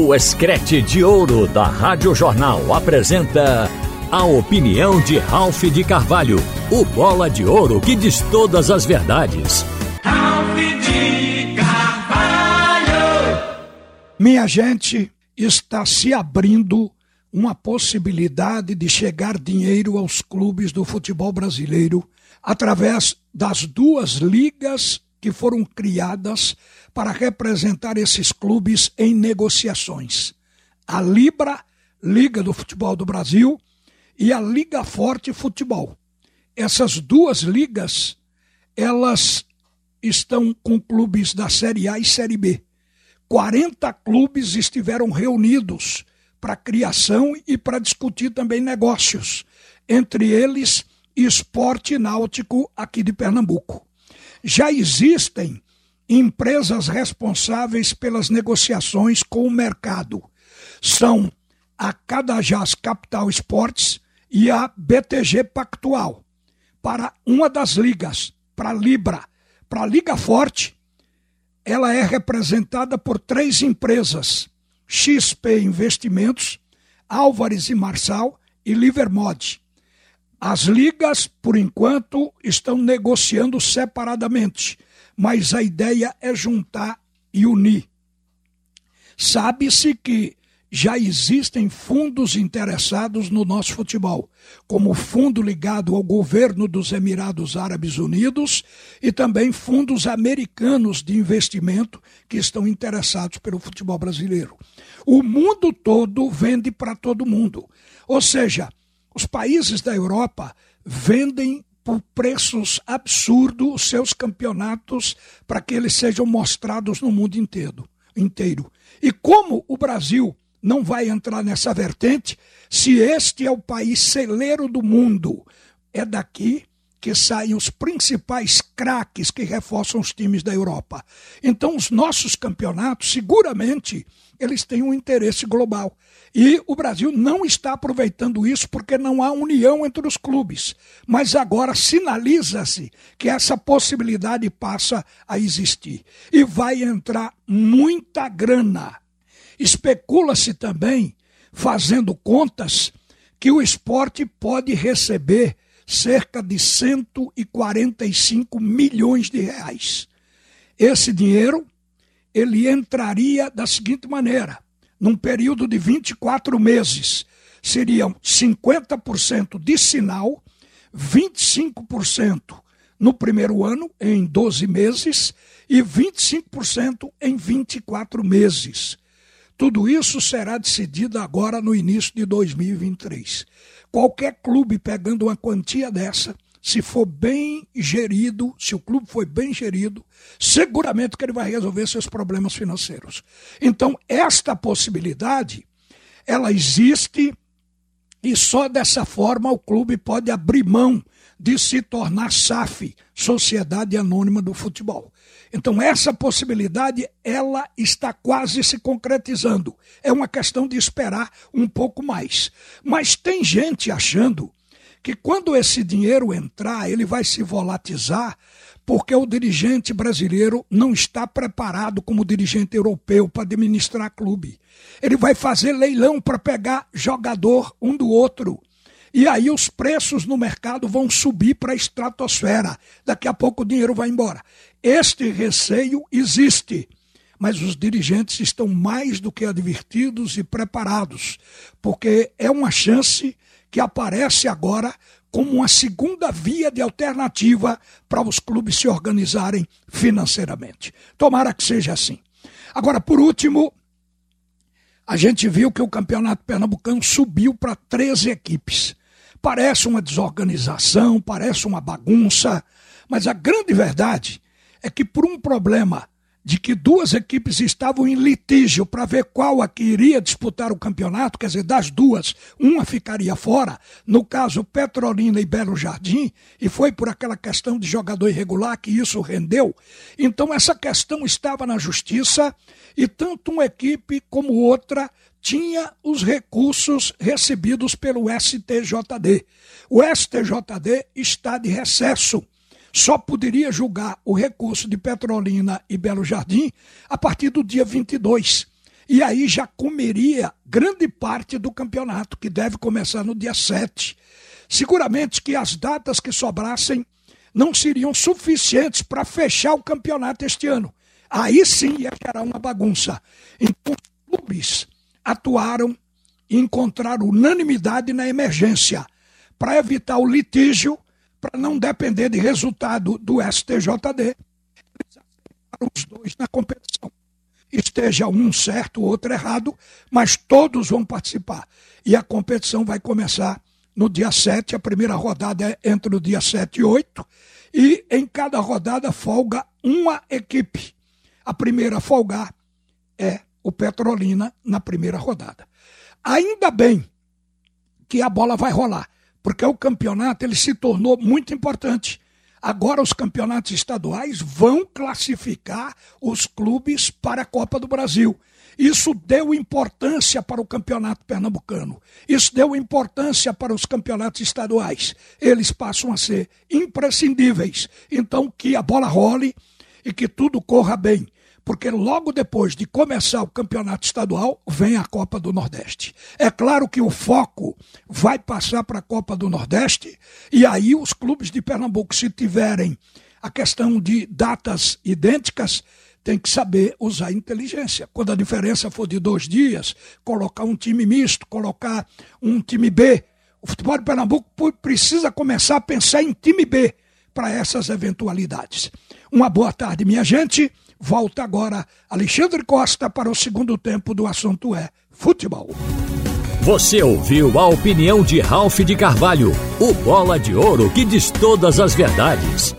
O Escrete de Ouro da Rádio Jornal apresenta a opinião de Ralph de Carvalho, o bola de ouro que diz todas as verdades. Ralph de Carvalho! Minha gente, está se abrindo uma possibilidade de chegar dinheiro aos clubes do futebol brasileiro através das duas ligas que foram criadas para representar esses clubes em negociações. A Libra, Liga do Futebol do Brasil, e a Liga Forte Futebol. Essas duas ligas, elas estão com clubes da Série A e Série B. 40 clubes estiveram reunidos para criação e para discutir também negócios, entre eles esporte náutico aqui de Pernambuco. Já existem empresas responsáveis pelas negociações com o mercado. São a Cadajás Capital Esportes e a BTG Pactual. Para uma das ligas, para a Libra, para a Liga Forte, ela é representada por três empresas: XP Investimentos, Álvares e Marçal e Livermod. As ligas, por enquanto, estão negociando separadamente, mas a ideia é juntar e unir. Sabe-se que já existem fundos interessados no nosso futebol, como o fundo ligado ao governo dos Emirados Árabes Unidos e também fundos americanos de investimento que estão interessados pelo futebol brasileiro. O mundo todo vende para todo mundo. Ou seja, os países da Europa vendem por preços absurdos os seus campeonatos para que eles sejam mostrados no mundo inteiro. inteiro. E como o Brasil não vai entrar nessa vertente se este é o país celeiro do mundo. É daqui que saem os principais craques que reforçam os times da Europa. Então, os nossos campeonatos, seguramente, eles têm um interesse global. E o Brasil não está aproveitando isso porque não há união entre os clubes. Mas agora sinaliza-se que essa possibilidade passa a existir. E vai entrar muita grana Especula-se também, fazendo contas, que o esporte pode receber cerca de 145 milhões de reais. Esse dinheiro ele entraria da seguinte maneira: num período de 24 meses, seriam 50% de sinal, 25% no primeiro ano, em 12 meses, e 25% em 24 meses. Tudo isso será decidido agora no início de 2023. Qualquer clube pegando uma quantia dessa, se for bem gerido, se o clube for bem gerido, seguramente que ele vai resolver seus problemas financeiros. Então, esta possibilidade, ela existe e só dessa forma o clube pode abrir mão de se tornar SAF, Sociedade Anônima do Futebol. Então essa possibilidade ela está quase se concretizando. É uma questão de esperar um pouco mais. Mas tem gente achando que quando esse dinheiro entrar, ele vai se volatilizar, porque o dirigente brasileiro não está preparado como dirigente europeu para administrar clube. Ele vai fazer leilão para pegar jogador um do outro. E aí os preços no mercado vão subir para a estratosfera. Daqui a pouco o dinheiro vai embora. Este receio existe, mas os dirigentes estão mais do que advertidos e preparados, porque é uma chance que aparece agora como uma segunda via de alternativa para os clubes se organizarem financeiramente. Tomara que seja assim. Agora, por último, a gente viu que o campeonato pernambucano subiu para 13 equipes. Parece uma desorganização, parece uma bagunça, mas a grande verdade é que por um problema de que duas equipes estavam em litígio para ver qual a que iria disputar o campeonato, quer dizer, das duas, uma ficaria fora, no caso Petrolina e Belo Jardim, e foi por aquela questão de jogador irregular que isso rendeu. Então essa questão estava na justiça e tanto uma equipe como outra tinha os recursos recebidos pelo STJD. O STJD está de recesso. Só poderia julgar o recurso de Petrolina e Belo Jardim a partir do dia 22. e aí já comeria grande parte do campeonato, que deve começar no dia 7. Seguramente que as datas que sobrassem não seriam suficientes para fechar o campeonato este ano. Aí sim ia gerar uma bagunça. Então, os clubes atuaram e encontraram unanimidade na emergência para evitar o litígio, para não depender de resultado do STJD. Os dois na competição esteja um certo, outro errado, mas todos vão participar. E a competição vai começar no dia 7, a primeira rodada é entre o dia 7 e 8, e em cada rodada folga uma equipe. A primeira a folgar é o Petrolina na primeira rodada. Ainda bem que a bola vai rolar, porque o campeonato ele se tornou muito importante. Agora os campeonatos estaduais vão classificar os clubes para a Copa do Brasil. Isso deu importância para o campeonato pernambucano. Isso deu importância para os campeonatos estaduais. Eles passam a ser imprescindíveis. Então, que a bola role e que tudo corra bem porque logo depois de começar o campeonato estadual, vem a Copa do Nordeste. É claro que o foco vai passar para a Copa do Nordeste, e aí os clubes de Pernambuco, se tiverem a questão de datas idênticas, tem que saber usar inteligência. Quando a diferença for de dois dias, colocar um time misto, colocar um time B. O futebol de Pernambuco precisa começar a pensar em time B para essas eventualidades. Uma boa tarde, minha gente. Volta agora Alexandre Costa para o segundo tempo do assunto é futebol. Você ouviu a opinião de Ralph de Carvalho, o bola de ouro que diz todas as verdades.